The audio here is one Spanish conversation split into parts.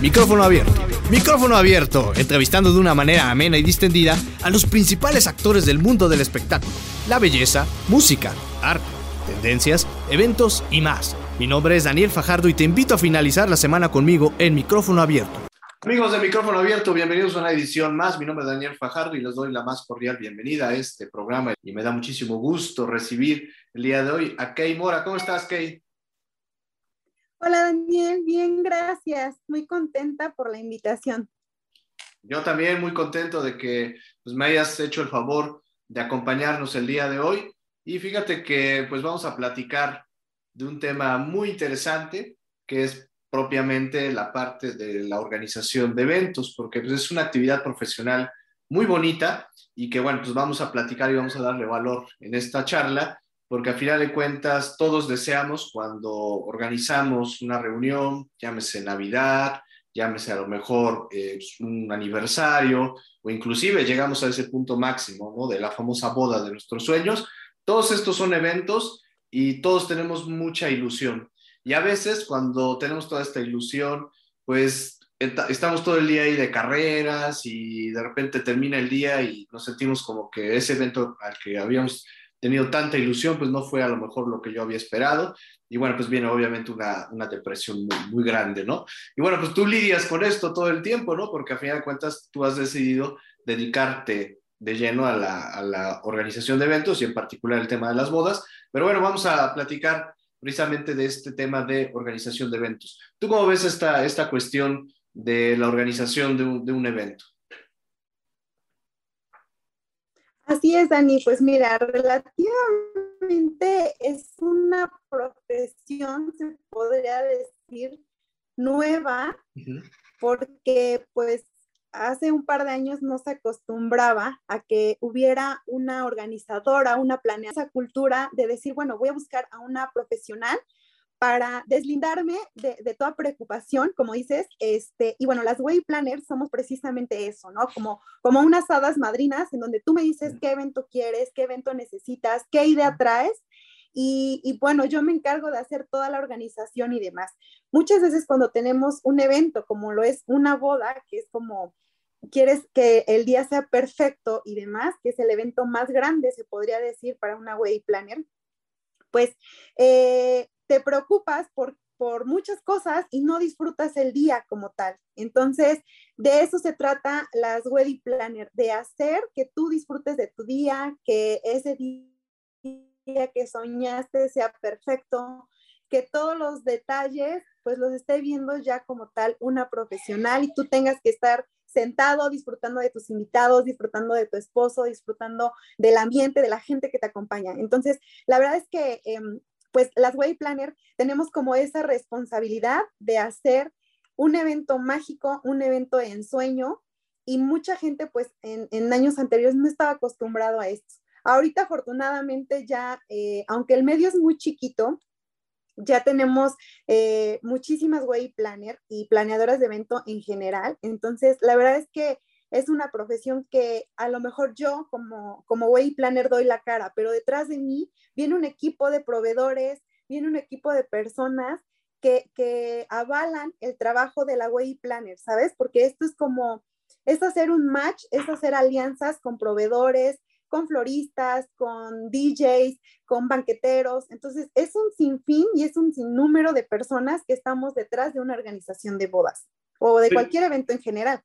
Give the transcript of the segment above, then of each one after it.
Micrófono abierto. Micrófono abierto, entrevistando de una manera amena y distendida a los principales actores del mundo del espectáculo, la belleza, música, arte, tendencias, eventos y más. Mi nombre es Daniel Fajardo y te invito a finalizar la semana conmigo en Micrófono abierto. Amigos de Micrófono Abierto, bienvenidos a una edición más. Mi nombre es Daniel Fajardo y les doy la más cordial bienvenida a este programa y me da muchísimo gusto recibir el día de hoy a Kay Mora. ¿Cómo estás, Kay? Hola Daniel, bien, gracias. Muy contenta por la invitación. Yo también muy contento de que pues, me hayas hecho el favor de acompañarnos el día de hoy. Y fíjate que pues vamos a platicar de un tema muy interesante que es propiamente la parte de la organización de eventos, porque pues, es una actividad profesional muy bonita y que bueno, pues vamos a platicar y vamos a darle valor en esta charla porque a final de cuentas todos deseamos cuando organizamos una reunión, llámese Navidad, llámese a lo mejor eh, un aniversario o inclusive llegamos a ese punto máximo ¿no? de la famosa boda de nuestros sueños. Todos estos son eventos y todos tenemos mucha ilusión. Y a veces cuando tenemos toda esta ilusión, pues estamos todo el día ahí de carreras y de repente termina el día y nos sentimos como que ese evento al que habíamos tenido tanta ilusión, pues no fue a lo mejor lo que yo había esperado. Y bueno, pues viene obviamente una, una depresión muy, grande, ¿no? Y bueno, pues tú lidias con esto todo el tiempo, ¿no? Porque a final de cuentas tú has decidido dedicarte de lleno a la, a la organización de eventos y en particular el tema de las bodas. Pero bueno, vamos a platicar precisamente de este tema de organización de eventos. ¿Tú cómo ves esta, esta cuestión de la organización de un, de un evento? Así es, Dani. Pues mira, relativamente es una profesión, se podría decir, nueva, porque pues hace un par de años no se acostumbraba a que hubiera una organizadora, una planeada, esa cultura de decir, bueno, voy a buscar a una profesional para deslindarme de, toda preocupación, como dices, este, y bueno, las Way Planners somos precisamente eso, ¿no? Como, como unas hadas madrinas en donde tú me dices qué evento quieres, qué evento necesitas, qué idea traes, y, y, bueno, yo me encargo de hacer toda la organización y demás. Muchas veces cuando tenemos un evento, como lo es una boda, que es como quieres que el día sea perfecto y demás, que es el evento más grande, se podría decir, para una Way Planner, pues eh, te preocupas por, por muchas cosas y no disfrutas el día como tal. Entonces, de eso se trata las Wedding Planner, de hacer que tú disfrutes de tu día, que ese día que soñaste sea perfecto, que todos los detalles pues los esté viendo ya como tal una profesional y tú tengas que estar sentado disfrutando de tus invitados, disfrutando de tu esposo, disfrutando del ambiente, de la gente que te acompaña. Entonces, la verdad es que em, pues las Way Planner tenemos como esa responsabilidad de hacer un evento mágico, un evento de ensueño y mucha gente pues en, años anteriores no estaba acostumbrado a esto. Ahorita afortunadamente ya, eh, aunque el medio es muy chiquito, ya tenemos eh, muchísimas Way Planner y planeadoras de evento en general. Entonces, la verdad es que es una profesión que a lo mejor yo como, como Way Planner doy la cara, pero detrás de mí viene un equipo de proveedores, viene un equipo de personas que, que avalan el trabajo de la Way Planner, ¿sabes? Porque esto es como, es hacer un match, es hacer alianzas con proveedores, con floristas, con DJs, con banqueteros. Entonces, es un sinfín y es un sinnúmero de personas que estamos detrás de una organización de bodas o de cualquier evento en general.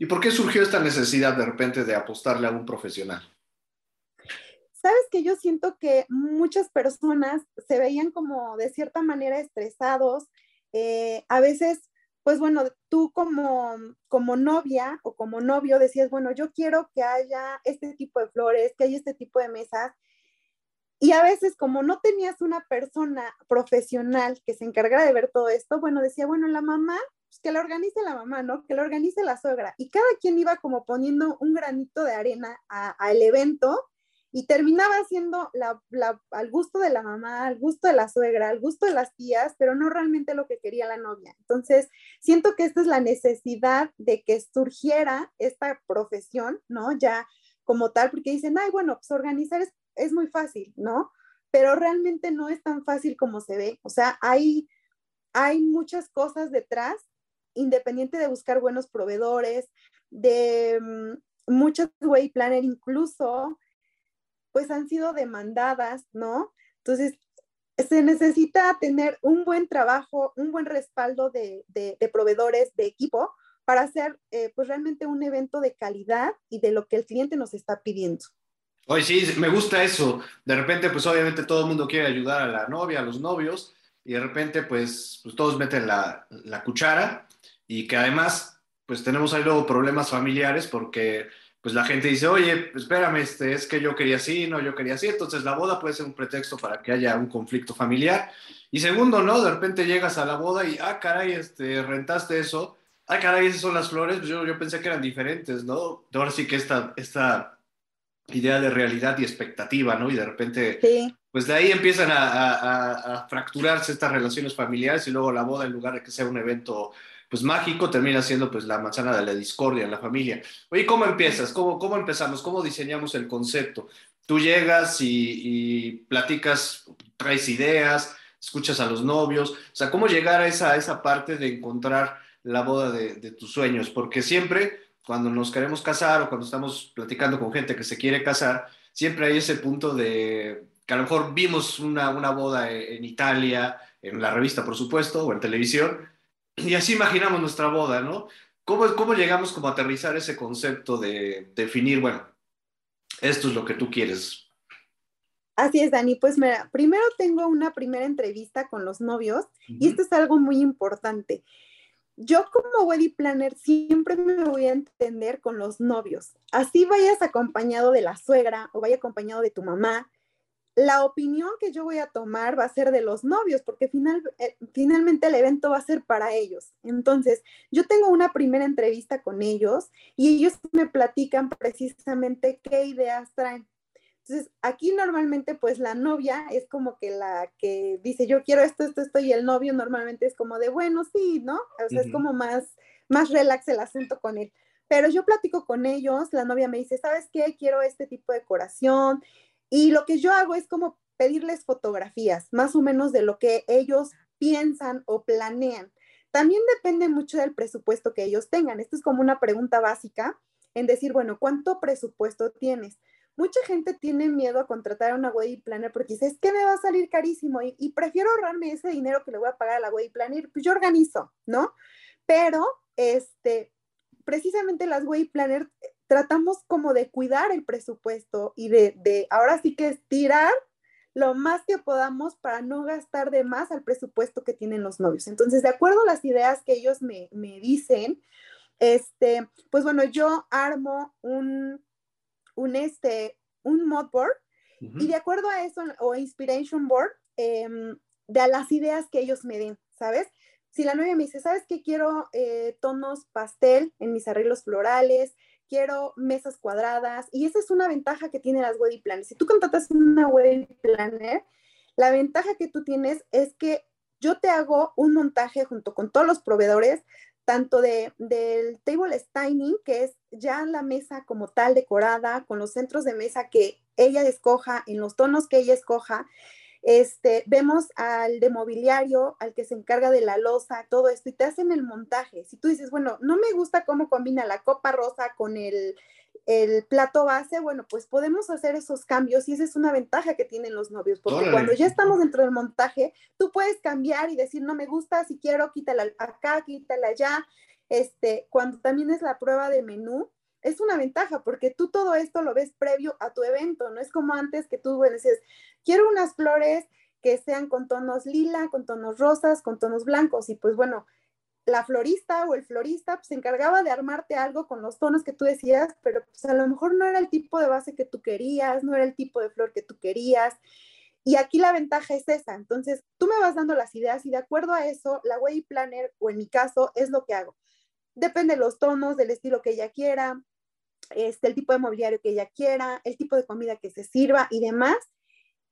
¿Y por qué surgió esta necesidad de repente de apostarle a un profesional? Sabes que yo siento que muchas personas se veían como de cierta manera estresados. Eh, a veces, pues bueno, tú como, como novia o como novio decías, bueno, yo quiero que haya este tipo de flores, que haya este tipo de mesas. Y a veces, como no tenías una persona profesional que se encargara de ver todo esto, bueno, decía, bueno, la mamá pues, que la organice la mamá, ¿no? Que la organice la suegra. Y cada quien iba como poniendo un granito de arena al evento y terminaba siendo la, al gusto de la mamá, al gusto de la suegra, al gusto de las tías, pero no realmente lo que quería la novia. Entonces, siento que esta es la necesidad de que surgiera esta profesión, ¿no? Ya como tal, porque dicen, ay, bueno, pues organizar es, es muy fácil, ¿no? Pero realmente no es tan fácil como se ve. O sea, hay, hay muchas cosas detrás independiente de buscar buenos proveedores, de mm, muchas way planner incluso, pues han sido demandadas, ¿no? Entonces, se necesita tener un buen trabajo, un buen respaldo de, proveedores, de equipo, para hacer eh, pues realmente un evento de calidad y de lo que el cliente nos está pidiendo. Oye, sí, me gusta eso. De repente, pues obviamente todo el mundo quiere ayudar a la novia, a los novios, y de repente, pues, pues todos meten la, la cuchara y que además, pues tenemos ahí luego problemas familiares porque pues la gente dice, oye, espérame, este, es que yo quería así, no, yo quería así, entonces la boda puede ser un pretexto para que haya un conflicto familiar. Y segundo, ¿no? De repente llegas a la boda y, ah, caray, este, rentaste eso, ah, caray, esas son las flores, pues yo, yo pensé que eran diferentes, ¿no? Ahora sí que esta, esta idea de realidad y expectativa, ¿no? Y de repente, pues de ahí empiezan a, a, a fracturarse estas relaciones familiares y luego la boda, en lugar de que sea un evento pues mágico termina siendo pues la manzana de la discordia en la familia. Oye, ¿cómo empiezas? ¿Cómo, cómo empezamos? ¿Cómo diseñamos el concepto? Tú llegas y, platicas, traes ideas, escuchas a los novios, o sea, ¿cómo llegar a esa, esa parte de encontrar la boda de, tus sueños? Porque siempre cuando nos queremos casar o cuando estamos platicando con gente que se quiere casar, siempre hay ese punto de que a lo mejor vimos una, una boda en Italia, en la revista, por supuesto, o en televisión, y así imaginamos nuestra boda, ¿no? ¿Cómo, ¿Cómo llegamos como a aterrizar ese concepto de definir, bueno, esto es lo que tú quieres? Así es, Dani. Pues mira, primero tengo una primera entrevista con los novios y esto es algo muy importante. Yo como wedding planner siempre me voy a entender con los novios. Así vayas acompañado de la suegra o vaya acompañado de tu mamá, la opinión que yo voy a tomar va a ser de los novios, porque final, eh, finalmente el evento va a ser para ellos. Entonces, yo tengo una primera entrevista con ellos y ellos me platican precisamente qué ideas traen. Entonces, aquí normalmente pues la novia es como que la que dice, yo quiero esto, esto, esto, y el novio normalmente es como de, bueno, sí, ¿no? O sea, es como más, más relax el acento con él. Pero yo platico con ellos, la novia me dice, ¿sabes qué? Quiero este tipo de decoración, y lo que yo hago es como pedirles fotografías, más o menos de lo que ellos piensan o planean. También depende mucho del presupuesto que ellos tengan. Esto es como una pregunta básica en decir, bueno, ¿cuánto presupuesto tienes? Mucha gente tiene miedo a contratar a una wedding planner porque dice, es que me va a salir carísimo y, y, prefiero ahorrarme ese dinero que le voy a pagar a la wedding planner, pues yo organizo, ¿no? Pero, este, precisamente las wedding planner tratamos como de cuidar el presupuesto y de, ahora sí que estirar lo más que podamos para no gastar de más al presupuesto que tienen los novios. Entonces, de acuerdo a las ideas que ellos me, dicen, este, pues bueno, yo armo un, un, este, un mod board y de acuerdo a eso, o inspiration board, em, de las ideas que ellos me den, ¿sabes? Si la novia me dice, ¿sabes qué? Quiero eh, tonos pastel en mis arreglos florales, quiero mesas cuadradas y esa es una ventaja que tienen las wedding planners. Si tú contratas una wedding planner, la ventaja que tú tienes es que yo te hago un montaje junto con todos los proveedores, tanto de, del table staining, que es ya la mesa como tal decorada, con los centros de mesa que ella escoja, en los tonos que ella escoja, este, vemos al de mobiliario, al que se encarga de la losa, todo esto, y te hacen el montaje. Si tú dices, bueno, no me gusta cómo combina la copa rosa con el, el plato base, bueno, pues podemos hacer esos cambios y esa es una ventaja que tienen los novios, porque cuando ya estamos dentro del montaje, tú puedes cambiar y decir, no me gusta, si quiero, quítala acá, quítala allá. Este, cuando también es la prueba de menú, es una ventaja porque tú todo esto lo ves previo a tu evento, no es como antes que tú dices, quiero unas flores que sean con tonos lila, con tonos rosas, con tonos blancos y pues bueno, la florista o el florista pues, se encargaba de armarte algo con los tonos que tú decías, pero pues a lo mejor no era el tipo de base que tú querías, no era el tipo de flor que tú querías. Y aquí la ventaja es esa. Entonces, tú me vas dando las ideas y de acuerdo a eso, la Way Planner, o en mi caso, es lo que hago. Depende de los tonos, del estilo que ella quiera, este, el tipo de mobiliario que ella quiera, el tipo de comida que se sirva y demás.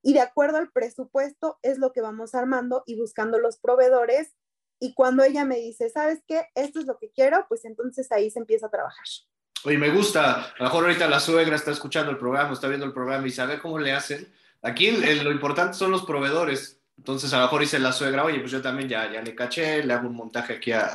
Y de acuerdo al presupuesto es lo que vamos armando y buscando los proveedores. Y cuando ella me dice, ¿sabes qué? Esto es lo que quiero, pues entonces ahí se empieza a trabajar. Oye, me gusta. A lo mejor ahorita la suegra está escuchando el programa, está viendo el programa y sabe cómo le hacen. Aquí lo importante son los proveedores. Entonces, a lo mejor dice la suegra, oye, pues yo también ya, ya le caché, le hago un montaje aquí a,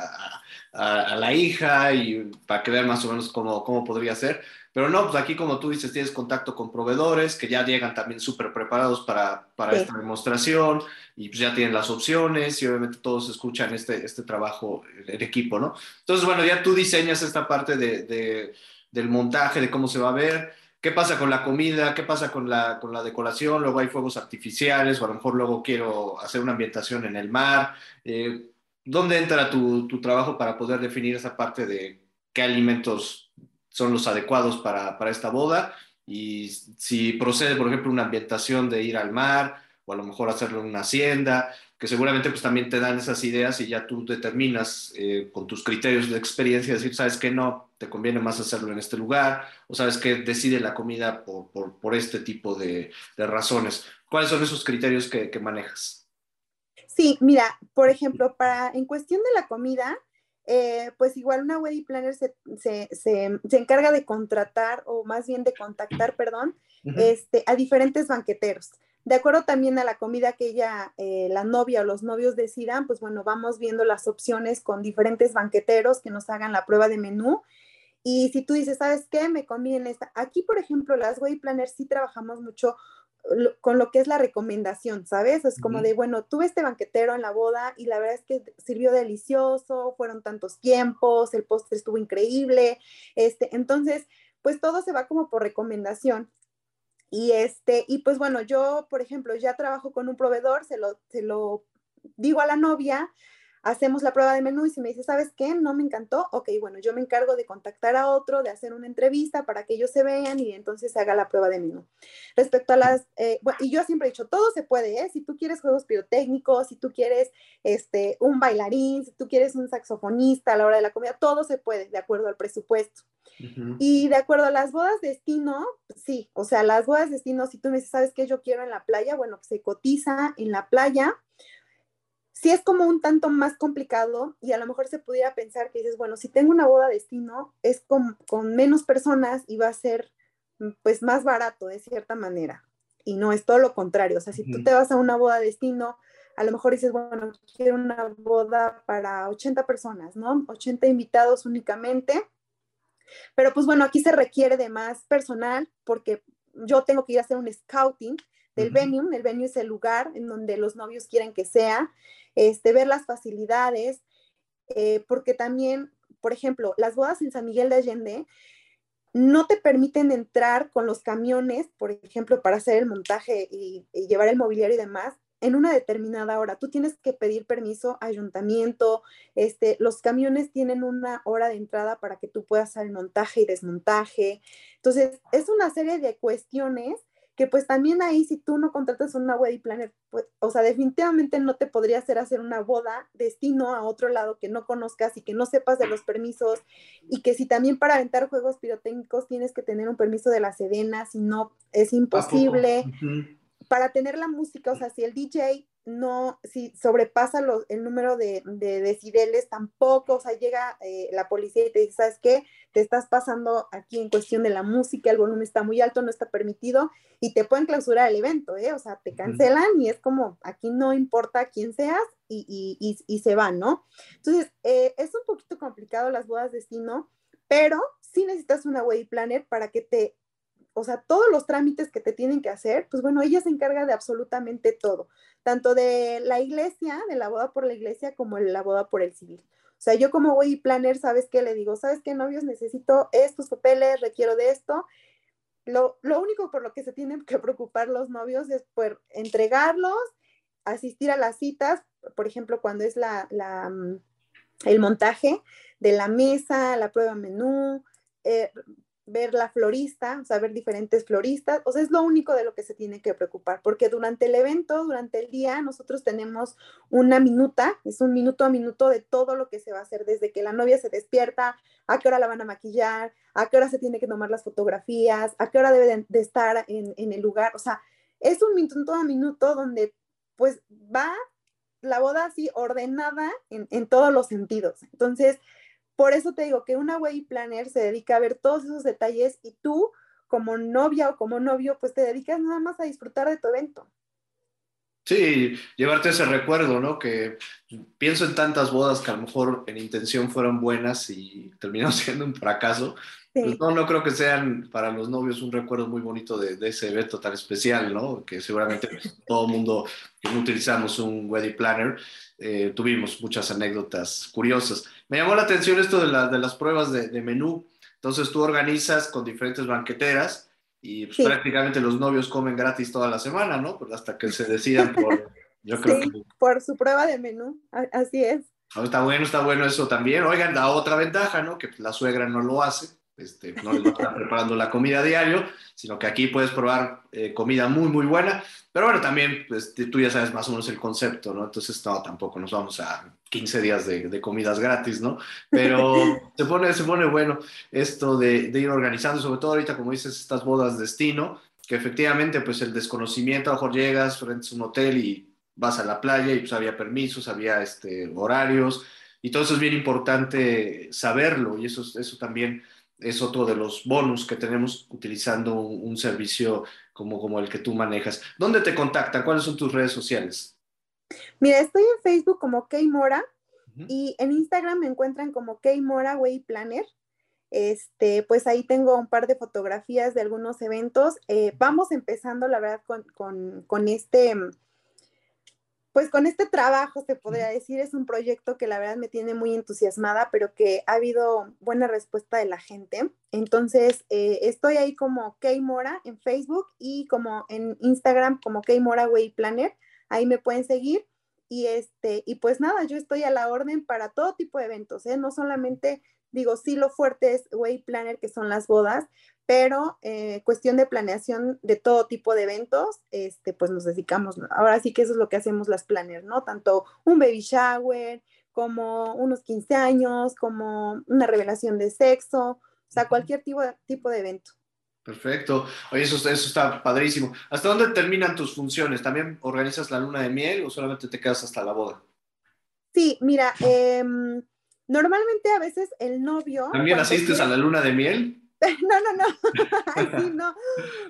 la hija y para que vean más o menos cómo, cómo podría ser. Pero no, pues aquí como tú dices, tienes contacto con proveedores que ya llegan también súper preparados para, para esta demostración y pues ya tienen las opciones y obviamente todos escuchan este, este trabajo en equipo, ¿no? Entonces, bueno, ya tú diseñas esta parte de, de, del montaje, de cómo se va a ver. ¿Qué pasa con la comida? ¿Qué pasa con la, con la decoración? Luego hay fuegos artificiales o a lo mejor luego quiero hacer una ambientación en el mar. Eh, ¿Dónde entra tu, tu trabajo para poder definir esa parte de qué alimentos son los adecuados para, para esta boda y si procede, por ejemplo, una ambientación de ir al mar o a lo mejor hacerlo en una hacienda, que seguramente pues también te dan esas ideas y ya tú determinas eh, con tus criterios de experiencia, decir, sabes que no, te conviene más hacerlo en este lugar, o sabes que decide la comida por, por, por este tipo de, razones. ¿Cuáles son esos criterios que, manejas? Sí, mira, por ejemplo, para, en cuestión de la comida, eh, pues igual una wedding planner se, se, se, se, encarga de contratar o más bien de contactar, perdón, uh -huh. este, a diferentes banqueteros. De acuerdo también a la comida que ella, eh, la novia o los novios decidan, pues bueno, vamos viendo las opciones con diferentes banqueteros que nos hagan la prueba de menú. Y si tú dices, ¿sabes qué? Me conviene esta. Aquí, por ejemplo, las wedding planners sí trabajamos mucho con lo que es la recomendación, ¿sabes? Es como de, bueno, tuve este banquetero en la boda y la verdad es que sirvió delicioso, fueron tantos tiempos, el postre estuvo increíble, este, entonces, pues todo se va como por recomendación. Y este, y pues bueno, yo, por ejemplo, ya trabajo con un proveedor, se lo, se lo digo a la novia, hacemos la prueba de menú y si me dice, ¿sabes qué? No me encantó, ok, bueno, yo me encargo de contactar a otro, de hacer una entrevista para que ellos se vean y entonces se haga la prueba de menú. Respecto a las, eh, bueno, y yo siempre he dicho, todo se puede, ¿eh? Si tú quieres juegos pirotécnicos, si tú quieres este, un bailarín, si tú quieres un saxofonista a la hora de la comida, todo se puede, de acuerdo al presupuesto. Uh -huh. Y de acuerdo a las bodas de destino, sí, o sea, las bodas de destino, si tú me dices, ¿sabes qué yo quiero en la playa? Bueno, se cotiza en la playa sí es como un tanto más complicado y a lo mejor se pudiera pensar que dices, bueno, si tengo una boda destino, es con, con, menos personas y va a ser pues más barato de cierta manera. Y no es todo lo contrario. O sea, si uh -huh. tú te vas a una boda destino, a lo mejor dices, bueno, quiero una boda para 80 personas, ¿no? 80 invitados únicamente. Pero pues bueno, aquí se requiere de más personal porque yo tengo que ir a hacer un scouting del uh -huh. venue. El venue es el lugar en donde los novios quieren que sea este, ver las facilidades, eh, porque también, por ejemplo, las bodas en San Miguel de Allende no te permiten entrar con los camiones, por ejemplo, para hacer el montaje y, llevar el mobiliario y demás, en una determinada hora. Tú tienes que pedir permiso a ayuntamiento, este, los camiones tienen una hora de entrada para que tú puedas hacer el montaje y desmontaje. Entonces, es una serie de cuestiones que pues también ahí si tú no contratas una wedding planner, pues, o sea, definitivamente no te podría hacer hacer una boda destino a otro lado que no conozcas y que no sepas de los permisos y que si también para aventar juegos pirotécnicos tienes que tener un permiso de la Sedena, si no es imposible. Uh -huh. Para tener la música, o sea, si el DJ no, si sobrepasa los, el número de, de, decibeles, tampoco, o sea, llega eh, la policía y te dice, ¿sabes qué? Te estás pasando aquí en cuestión de la música, el volumen está muy alto, no está permitido, y te pueden clausurar el evento, ¿eh? O sea, te cancelan y es como, aquí no importa quién seas y, y, y, y se van, ¿no? Entonces, eh, es un poquito complicado las bodas de destino, pero sí necesitas una wedding planner para que te o sea, todos los trámites que te tienen que hacer, pues bueno, ella se encarga de absolutamente todo, tanto de la iglesia, de la boda por la iglesia, como de la boda por el civil. O sea, yo como voy planner, ¿sabes qué? Le digo, ¿sabes qué, novios? Necesito estos papeles, requiero de esto. Lo, lo único por lo que se tienen que preocupar los novios es por entregarlos, asistir a las citas, por ejemplo, cuando es la, la mm, el montaje de la mesa, la prueba menú, eh, ver la florista, o sea, ver diferentes floristas, o sea, es lo único de lo que se tiene que preocupar, porque durante el evento, durante el día, nosotros tenemos una minuta, es un minuto a minuto de todo lo que se va a hacer, desde que la novia se despierta, a qué hora la van a maquillar, a qué hora se tiene que tomar las fotografías, a qué hora debe de, estar en, el lugar, o sea, es un minuto a minuto donde pues va la boda así ordenada en, en todos los sentidos. Entonces, por eso te digo que una wedding planner se dedica a ver todos esos detalles y tú, como novia o como novio, pues te dedicas nada más a disfrutar de tu evento. Sí, llevarte ese recuerdo, ¿no? Que pienso en tantas bodas que a lo mejor en intención fueron buenas y terminaron siendo un fracaso. Pues no, no creo que sean para los novios un recuerdo muy bonito de, ese evento tan especial, ¿no? Que seguramente todo el mundo que no utilizamos un wedding planner eh, tuvimos muchas anécdotas curiosas. Me llamó la atención esto de, de las pruebas de, de menú. Entonces tú organizas con diferentes banqueteras y pues, prácticamente los novios comen gratis toda la semana, ¿no? Pues hasta que se decidan por, yo creo sí, por su prueba de menú, así es. está bueno, está bueno eso también. Oigan, la otra ventaja, ¿no? Que la suegra no lo hace, este, no les va a estar preparando la comida a diario, sino que aquí puedes probar eh, comida muy, muy buena. Pero bueno, también pues, tú ya sabes más o menos el concepto, ¿no? Entonces, no, tampoco nos vamos a 15 días de, de comidas gratis, ¿no? Pero se, pone, se pone bueno esto de, de, ir organizando, sobre todo ahorita, como dices, estas bodas destino, que efectivamente, pues el desconocimiento, a lo mejor llegas, frente a un hotel y vas a la playa y pues había permisos, había este, horarios, y todo eso es bien importante saberlo, y eso, eso también es otro de los bonus que tenemos utilizando un, servicio como, como el que tú manejas. ¿Dónde te contactan? ¿Cuáles son tus redes sociales? Mira, estoy en Facebook como Kay Mora y en Instagram me encuentran como Kay Mora Way Planner. Este, pues ahí tengo un par de fotografías de algunos eventos. Eh, vamos empezando, la verdad, con, con, con este pues con este trabajo, se podría decir, es un proyecto que la verdad me tiene muy entusiasmada, pero que ha habido buena respuesta de la gente. Entonces, eh, estoy ahí como Kay Mora en Facebook y como en Instagram como Kay Mora Way Planner. Ahí me pueden seguir. Y, este, y pues nada, yo estoy a la orden para todo tipo de eventos, ¿eh? no solamente digo, sí lo fuerte es Way Planner, que son las bodas, pero eh, cuestión de planeación de todo tipo de eventos, este, pues nos dedicamos, ahora sí que eso es lo que hacemos las planners, ¿no? Tanto un baby shower, como unos 15 años, como una revelación de sexo, o sea, cualquier tipo de, tipo de evento. Perfecto. Oye, eso, eso está padrísimo. ¿Hasta dónde terminan tus funciones? ¿También organizas la luna de miel o solamente te quedas hasta la boda? Sí, mira, em, normalmente a veces el novio... ¿También asistes a la luna de miel? No, no, no. no.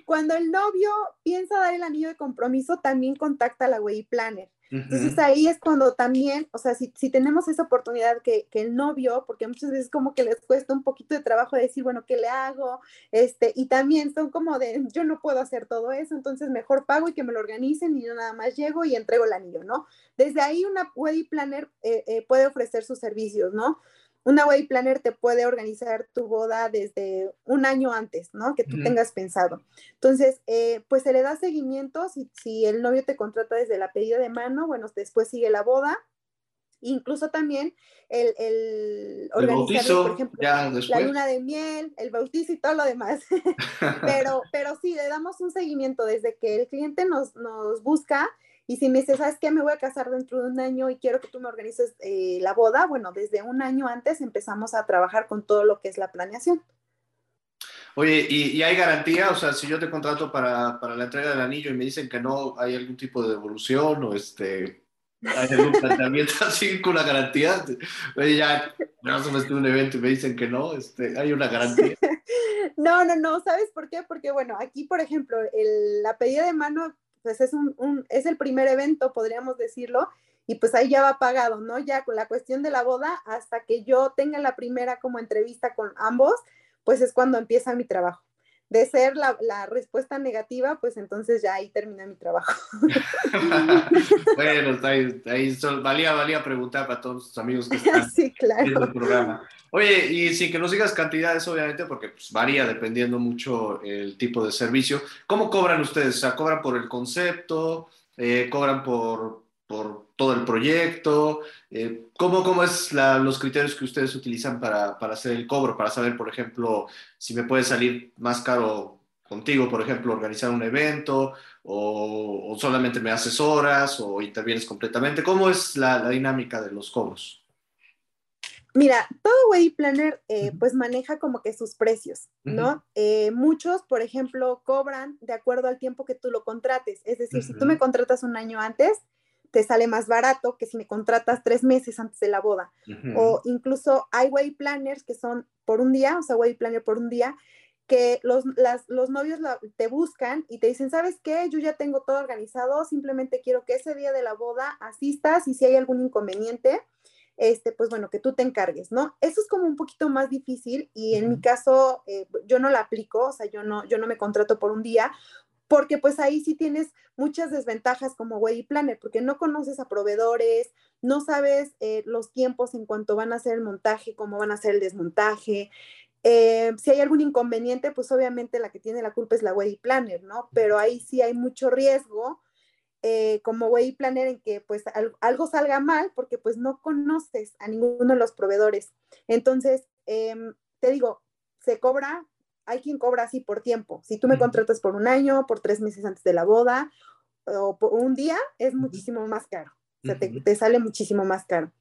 Cuando el novio piensa dar el anillo de compromiso, también contacta a la Way Planner. Entonces ahí es cuando también, o sea, si, si tenemos esa oportunidad que, que, el novio, porque muchas veces como que les cuesta un poquito de trabajo decir, bueno, ¿qué le hago? Este, y también son como de, yo no puedo hacer todo eso, entonces mejor pago y que me lo organicen y yo nada más llego y entrego el anillo, ¿no? Desde ahí una Way Planner eh, eh, puede ofrecer sus servicios, ¿no? Una way planner te puede organizar tu boda desde un año antes, ¿no? Que tú tengas pensado. Entonces, eh, pues se le da seguimiento. Si, si, el novio te contrata desde la pedida de mano, bueno, después sigue la boda. Incluso también el, el organizar, por ejemplo, la luna de miel, el bautizo y todo lo demás. pero, pero sí, le damos un seguimiento desde que el cliente nos, nos busca y si me dices, ¿sabes qué? Me voy a casar dentro de un año y quiero que tú me organices eh, la boda, bueno, desde un año antes empezamos a trabajar con todo lo que es la planeación. Oye, ¿y, hay garantía? O sea, si yo te contrato para, para, la entrega del anillo y me dicen que no, ¿hay algún tipo de devolución o este, hay algún planteamiento así con una garantía? Oye, ya, ya se un evento y me dicen que no, este, ¿hay una garantía? No, no, no, ¿sabes por qué? Porque, bueno, aquí, por ejemplo, el, la pedida de mano pues es, un, es el primer evento, podríamos decirlo, y pues ahí ya va pagado, ¿no? Ya con la cuestión de la boda, hasta que yo tenga la primera como entrevista con ambos, pues es cuando empieza mi trabajo. De ser la, la respuesta negativa, pues entonces ya ahí termina mi trabajo. bueno, ahí, ahí valía, valía preguntar para todos los amigos que están sí, claro. en el programa. Oye, y sin que nos digas cantidades, obviamente, porque pues, varía dependiendo mucho el tipo de servicio. ¿Cómo cobran ustedes? O sea, ¿cobran por el concepto? Eh, ¿Cobran por, por, todo el proyecto? Eh, ¿Cómo, cómo es la, los criterios que ustedes utilizan para, para, hacer el cobro? Para saber, por ejemplo, si me puede salir más caro contigo, por ejemplo, organizar un evento, o, o solamente me asesoras, o intervienes completamente. ¿Cómo es la, la dinámica de los cobros? Mira, todo Way Planner eh, pues maneja como que sus precios, ¿no? Eh, muchos, por ejemplo, cobran de acuerdo al tiempo que tú lo contrates. Es decir, si tú me contratas un año antes, te sale más barato que si me contratas tres meses antes de la boda. O incluso hay Way Planners que son por un día, o sea, Way Planner por un día, que los, los novios te buscan y te dicen, ¿sabes qué? Yo ya tengo todo organizado, simplemente quiero que ese día de la boda asistas y si hay algún inconveniente, este, pues bueno, que tú te encargues, ¿no? Eso es como un poquito más difícil y en mi caso eh, yo no la aplico, o sea, yo no, yo no me contrato por un día, porque pues ahí sí tienes muchas desventajas como wedding planner, porque no conoces a proveedores, no sabes eh, los tiempos en cuanto van a hacer el montaje, cómo van a hacer el desmontaje. Eh, si hay algún inconveniente, pues obviamente la que tiene la culpa es la wedding planner, ¿no? Pero ahí sí hay mucho riesgo eh, como wedding planner en que pues algo salga mal porque pues no conoces a ninguno de los proveedores. Entonces, em, te digo, se cobra hay quien cobra así por tiempo. Si tú me contratas por un año, por tres meses antes de la boda o por un día, es muchísimo más caro. O sea, te, sale muchísimo más caro.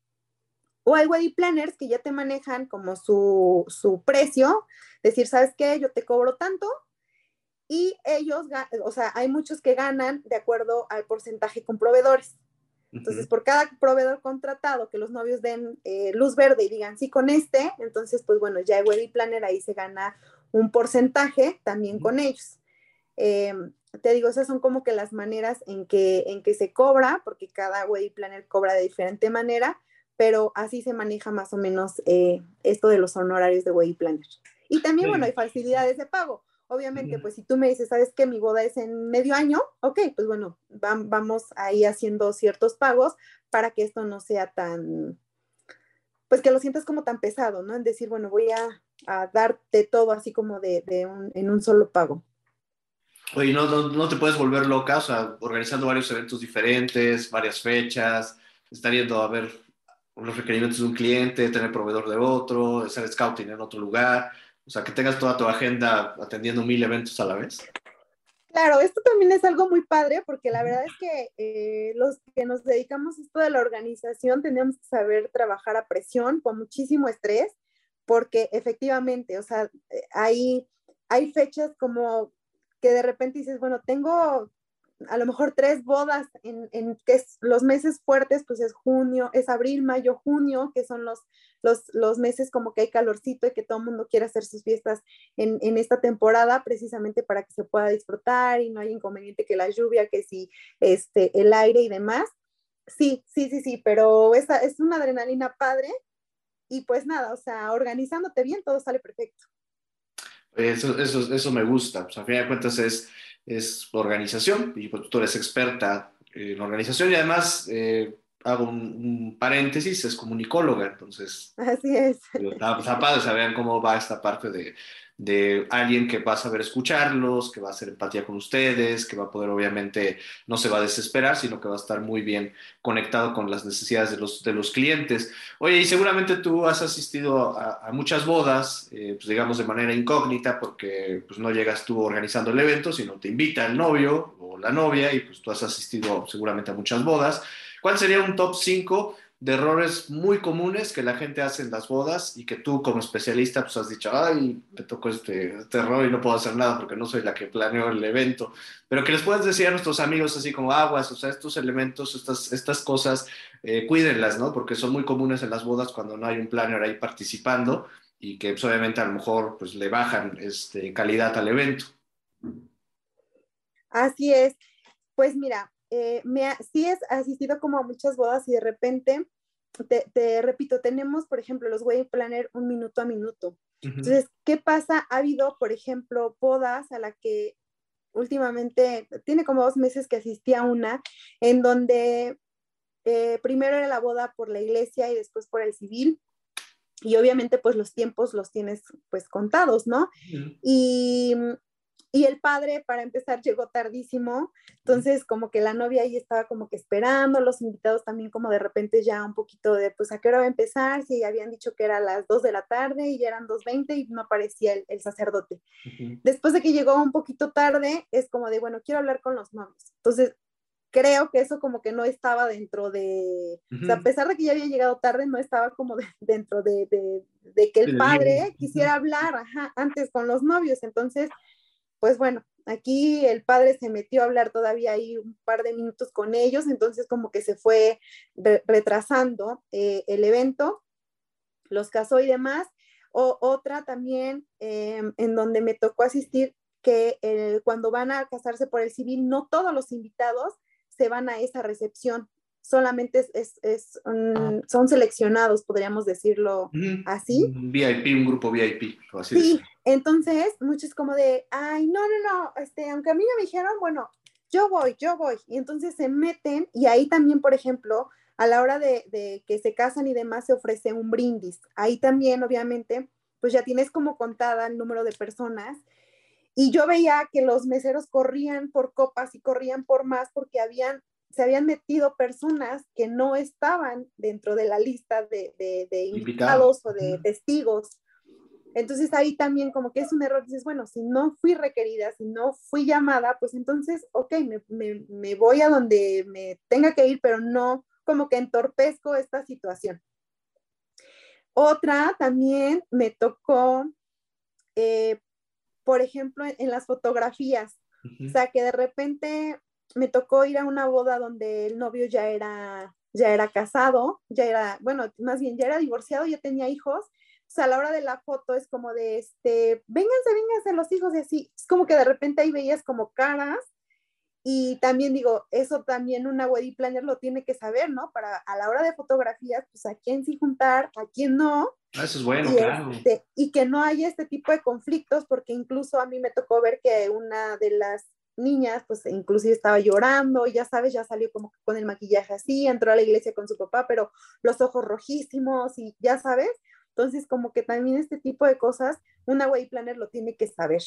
O hay wedding planners que ya te manejan como su, su precio, decir, ¿sabes qué? Yo te cobro tanto y ellos, o sea, hay muchos que ganan de acuerdo al porcentaje con proveedores. Entonces, por cada proveedor contratado que los novios den eh, luz verde y digan sí con este, entonces, pues bueno, ya el wedding planner ahí se gana un porcentaje también con ellos. Em, te digo, esas son como que las maneras en que, en que se cobra, porque cada wedding planner cobra de diferente manera, pero así se maneja más o menos eh, esto de los honorarios de wedding planner. Y también, bueno, hay facilidades de pago. Obviamente, pues si tú me dices, sabes que mi boda es en medio año, ok, pues bueno, vamos ahí haciendo ciertos pagos para que esto no sea tan, pues que lo sientas como tan pesado, ¿no? En decir, bueno, voy a, darte todo así como de, en un solo pago. Oye, no, no, te puedes volver loca, o sea, organizando varios eventos diferentes, varias fechas, estar yendo a ver los requerimientos de un cliente, tener proveedor de otro, hacer scouting en otro lugar, o sea, que tengas toda tu agenda atendiendo mil eventos a la vez. Claro, esto también es algo muy padre porque la verdad es que eh, los que nos dedicamos a esto de la organización tenemos que saber trabajar a presión, con muchísimo estrés, porque efectivamente, o sea, eh, hay, hay fechas como que de repente dices, bueno, tengo a lo mejor tres bodas en, en que es, los meses fuertes, pues es junio, es abril, mayo, junio, que son los, los, los meses como que hay calorcito y que todo el mundo quiere hacer sus fiestas en, en, esta temporada, precisamente para que se pueda disfrutar y no hay inconveniente que la lluvia, que si este, el aire y demás. Sí, sí, sí, sí, pero esa es una adrenalina padre y pues nada, o sea, organizándote bien, todo sale perfecto. Eso, eso, eso me gusta, pues a fin de cuentas es es organización, y pues, tú eres experta en organización y además eh, hago un, paréntesis, es comunicóloga, entonces... Así es. Está, padre saber cómo va esta parte de, de alguien que va a saber escucharlos, que va a hacer empatía con ustedes, que va a poder obviamente, no se va a desesperar, sino que va a estar muy bien conectado con las necesidades de los, de los clientes. Oye, y seguramente tú has asistido a, muchas bodas, eh, pues digamos de manera incógnita, porque pues no llegas tú organizando el evento, sino te invita el novio o la novia y pues tú has asistido seguramente a muchas bodas. ¿Cuál sería un top 5 de errores muy comunes que la gente hace en las bodas y que tú como especialista pues has dicho, ay, me tocó este, este, error y no puedo hacer nada porque no soy la que planeó el evento, pero que les puedes decir a nuestros amigos así como aguas, o sea, estos elementos, estas, estas cosas, eh, cuídenlas, ¿no? Porque son muy comunes en las bodas cuando no hay un planner ahí participando y que pues, obviamente a lo mejor pues le bajan este, calidad al evento. Así es. Pues mira, eh, me sí he asistido como a muchas bodas y de repente, te, repito, tenemos, por ejemplo, los wedding planner un minuto a minuto. Entonces, ¿qué pasa? Ha habido, por ejemplo, bodas a la que últimamente, tiene como dos meses que asistí a una, en donde eh, primero era la boda por la iglesia y después por el civil. Y obviamente, pues los tiempos los tienes pues contados, ¿no? Y y el padre, para empezar, llegó tardísimo, entonces como que la novia ahí estaba como que esperando, los invitados también como de repente ya un poquito de, pues a qué hora va a empezar, si habían dicho que era a las 2 de la tarde y ya eran 2.20 y no aparecía el, sacerdote. Después de que llegó un poquito tarde, es como de, bueno, quiero hablar con los novios. Entonces, creo que eso como que no estaba dentro de, o sea, a pesar de que ya había llegado tarde, no estaba como dentro de, de, que el padre quisiera hablar antes con los novios. Entonces, pues bueno, aquí el padre se metió a hablar todavía ahí un par de minutos con ellos, entonces como que se fue retrasando eh, el evento, los casó y demás. O otra también em, en donde me tocó asistir que cuando van a casarse por el civil, no todos los invitados se van a esa recepción, solamente es, es, ah. son seleccionados, podríamos decirlo así. Un VIP, un grupo VIP. Así sí, entonces muchos como de, ay, no, no, no, este, aunque a mí me dijeron, bueno, yo voy, yo voy. Y entonces se meten y ahí también, por ejemplo, a la hora de, de que se casan y demás, se ofrece un brindis. Ahí también, obviamente, pues ya tienes como contada el número de personas. Y yo veía que los meseros corrían por copas y corrían por más porque habían se habían metido personas que no estaban dentro de la lista de, de, invitados o de testigos. Entonces ahí también como que es un error, dices, bueno, si no fui requerida, si no fui llamada, pues entonces, ok, me, me, voy a donde me tenga que ir, pero no como que entorpezco esta situación. Otra también me tocó, eh, por ejemplo, en las fotografías, o sea, que de repente me tocó ir a una boda donde el novio ya era, ya era casado, ya era, bueno, más bien ya era divorciado, ya tenía hijos. O sea, a la hora de la foto es como de, este, vénganse, vénganse los hijos y así. Es como que de repente ahí veías como caras y también digo, eso también una wedding planner lo tiene que saber, ¿no? Para a la hora de fotografías, pues a quién sí juntar, a quién no. Ah, eso es bueno, claro. Este, y que no haya este tipo de conflictos, porque incluso a mí me tocó ver que una de las niñas, pues inclusive estaba llorando, ya sabes, ya salió como con el maquillaje así, entró a la iglesia con su papá, pero los ojos rojísimos y ya sabes. Entonces, como que también este tipo de cosas, una way planner lo tiene que saber.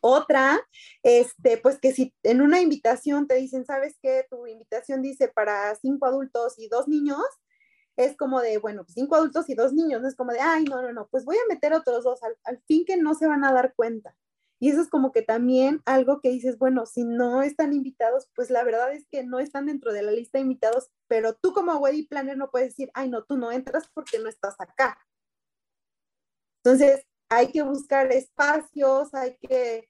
Otra, este, pues que si en una invitación te dicen, ¿sabes qué? Tu invitación dice para cinco adultos y dos niños, es como de, bueno, pues cinco adultos y dos niños, no es como de, ay, no, no, no, pues voy a meter otros dos, al fin que no se van a dar cuenta. Y eso es como que también algo que dices, bueno, si no están invitados, pues la verdad es que no están dentro de la lista de invitados, pero tú como wedding planner no puedes decir, ay, no, tú no entras porque no estás acá. Entonces, hay que buscar espacios, hay que,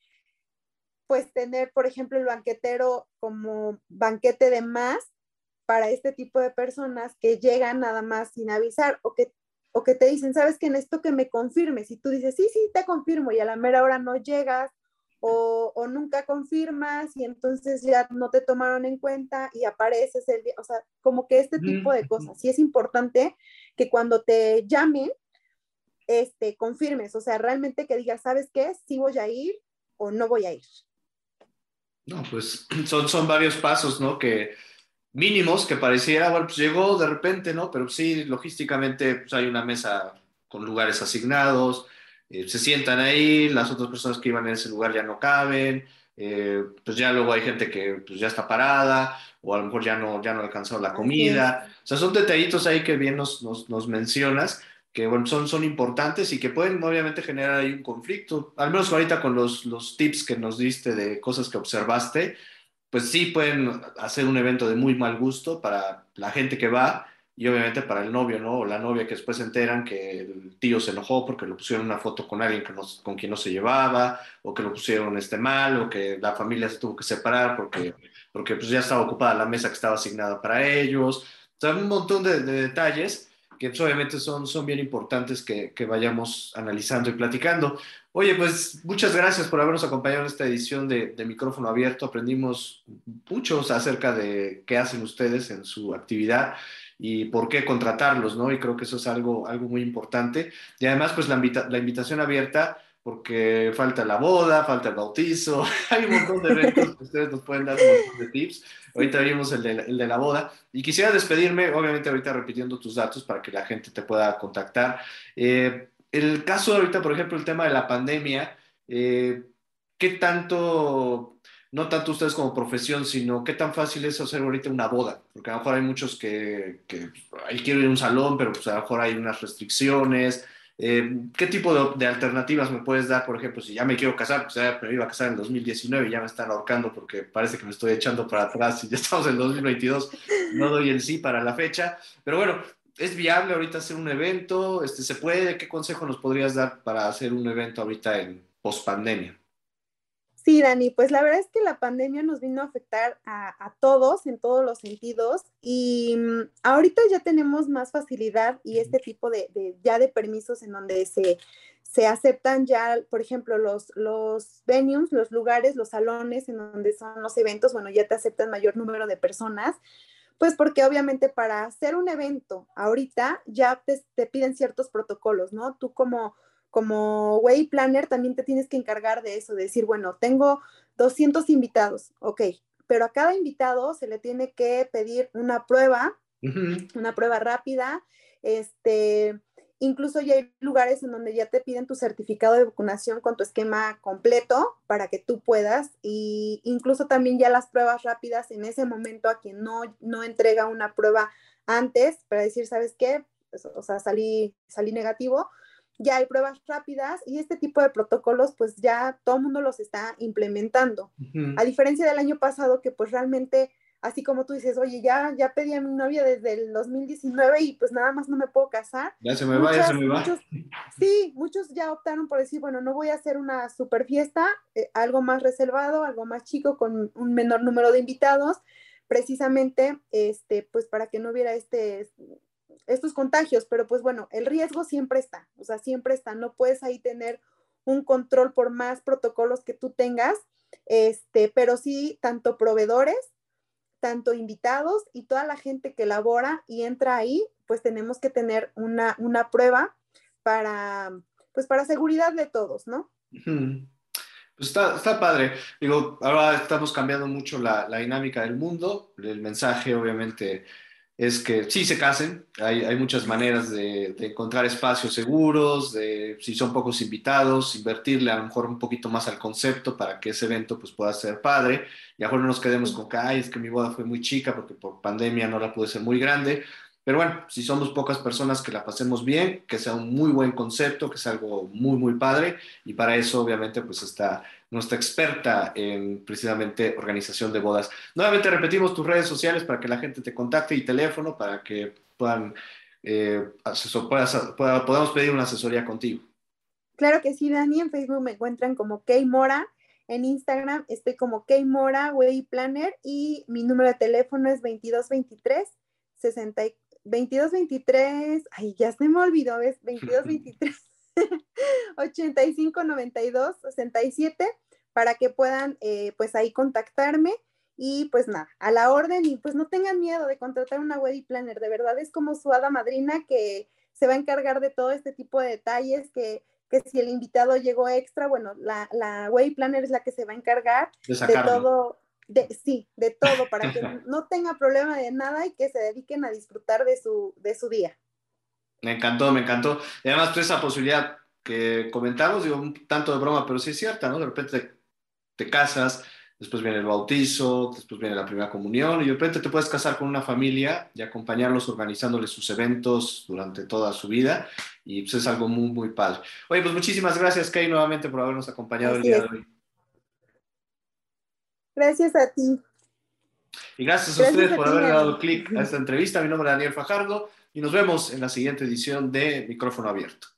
pues, tener, por ejemplo, el banquetero como banquete de más para este tipo de personas que llegan nada más sin avisar o que o que te dicen, sabes que en esto que me confirmes, y tú dices, sí, sí, te confirmo, y a la mera hora no llegas, o, o, nunca confirmas, y entonces ya no te tomaron en cuenta y apareces el día, o sea, como que este tipo de cosas. Sí es importante que cuando te llamen, este, confirmes, o sea, realmente que digas, ¿sabes qué? Si voy a ir o no voy a ir. No, pues son, son varios pasos, ¿no? Que, mínimos que pareciera, bueno, pues llegó de repente, ¿no? Pero sí, logísticamente pues hay una mesa con lugares asignados, eh, se sientan ahí, las otras personas que iban en ese lugar ya no caben, eh, pues ya luego hay gente que pues ya está parada o a lo mejor ya no, ya no alcanzó la comida. O sea, son detallitos ahí que bien nos, nos, nos, mencionas que bueno, son, son importantes y que pueden obviamente generar ahí un conflicto. Al menos ahorita con los, los tips que nos diste de cosas que observaste, pues sí pueden hacer un evento de muy mal gusto para la gente que va y obviamente para el novio, ¿no? O la novia que después se enteran que el tío se enojó porque le pusieron una foto con alguien que con quien no se llevaba, o que lo pusieron este mal, o que la familia se tuvo que separar porque, porque pues ya estaba ocupada la mesa que estaba asignada para ellos. O sea, un montón de, detalles pues, obviamente son, son bien importantes que, vayamos analizando y platicando. Oye, pues muchas gracias por habernos acompañado en esta edición de, Micrófono Abierto. Aprendimos muchos acerca de qué hacen ustedes en su actividad y por qué contratarlos, ¿no? Y creo que eso es algo, algo muy importante. Y además, pues la, la invitación abierta, porque falta la boda, falta el bautizo, hay un montón de eventos que ustedes nos pueden dar un montón de tips. Ahorita vimos el de, el de la boda. Y quisiera despedirme, obviamente ahorita repitiendo tus datos para que la gente te pueda contactar. Eh, el caso ahorita, por ejemplo, el tema de la pandemia, eh, ¿qué tanto, no tanto ustedes como profesión, sino qué tan fácil es hacer ahorita una boda? Porque a lo mejor hay muchos que, que ahí quiero ir a un salón, pero pues a lo mejor hay unas restricciones. Eh, ¿Qué tipo de, alternativas me puedes dar, por ejemplo, si ya me quiero casar, pues ya me iba a casar en 2019 y ya me están ahorcando porque parece que me estoy echando para atrás y ya estamos en 2022, no doy el sí para la fecha, pero bueno, ¿Es viable ahorita hacer un evento? Este, ¿Se puede? ¿Qué consejo nos podrías dar para hacer un evento ahorita en post pandemia? Sí, Dani, pues la verdad es que la pandemia nos vino a afectar a, todos en todos los sentidos y mm, ahorita ya tenemos más facilidad y este tipo de, ya de permisos en donde se, se aceptan ya, por ejemplo, los, los venues, los lugares, los salones en donde son los eventos, bueno, ya te aceptan mayor número de personas, pues porque obviamente para hacer un evento ahorita ya te, te piden ciertos protocolos, ¿no? Tú como como way planner también te tienes que encargar de eso, de decir, bueno, tengo 200 invitados, ok, pero a cada invitado se le tiene que pedir una prueba, una prueba rápida, este, incluso ya hay lugares en donde ya te piden tu certificado de vacunación con tu esquema completo para que tú puedas, y incluso también ya las pruebas rápidas en ese momento a quien no, no entrega una prueba antes para decir, ¿sabes qué? Pues, o sea, salí, salí negativo, ya hay pruebas rápidas y este tipo de protocolos pues ya todo el mundo los está implementando. A diferencia del año pasado que pues realmente, así como tú dices, oye, ya, ya pedí a mi novia desde el 2019 y pues nada más no me puedo casar. Ya se me va, ya se me va. sí, muchos ya optaron por decir, bueno, no voy a hacer una super fiesta, eh, algo más reservado, algo más chico con un menor número de invitados precisamente este pues para que no hubiera este estos contagios, pero pues bueno, el riesgo siempre está, o sea, siempre está, no puedes ahí tener un control por más protocolos que tú tengas, este, pero sí, tanto proveedores, tanto invitados y toda la gente que labora y entra ahí, pues tenemos que tener una, una prueba para, pues para seguridad de todos, ¿no? Pues está, está, padre. Digo, ahora estamos cambiando mucho la, la, dinámica del mundo. El mensaje, obviamente, es que sí se casen, hay, hay muchas maneras de, encontrar espacios seguros, de, si son pocos invitados, invertirle a lo mejor un poquito más al concepto para que ese evento pues, pueda ser padre, y a lo mejor no nos quedemos con que, ay, es que mi boda fue muy chica porque por pandemia no la pude ser muy grande, pero bueno, si somos pocas personas que la pasemos bien, que sea un muy buen concepto, que sea algo muy, muy padre, y para eso obviamente pues está nuestra experta en precisamente organización de bodas. Nuevamente repetimos tus redes sociales para que la gente te contacte y teléfono para que puedan, eh, podamos pedir una asesoría contigo. Claro que sí, Dani, en Facebook me encuentran como Kay Mora, en Instagram estoy como Kay Mora, Way Planner, y mi número de teléfono es 2223 64 22, 23, ay, ya se me olvidó, ¿ves? 22, 23, 85, 92, 67, para que puedan, eh, pues ahí contactarme. Y pues nada, a la orden y pues no tengan miedo de contratar una wedding planner, de verdad es como su hada madrina que se va a encargar de todo este tipo de detalles, que, que si el invitado llegó extra, bueno, la, la wedding planner es la que se va a encargar de, de todo, de, sí, de todo, para que no tenga problema de nada y que se dediquen a disfrutar de su, de su día. Me encantó, me encantó. Y además, tú esa posibilidad que comentamos, digo, un tanto de broma, pero sí es cierta, ¿no? De repente te, casas, después viene el bautizo, después viene la primera comunión, y de repente te puedes casar con una familia y acompañarlos organizándoles sus eventos durante toda su vida, y pues es algo muy, muy padre. Oye, pues muchísimas gracias, Kay, nuevamente por habernos acompañado el día de hoy. Gracias a ti. Y gracias a ustedes por haber dado clic a esta entrevista. Mi nombre es Daniel Fajardo y nos vemos en la siguiente edición de Micrófono Abierto.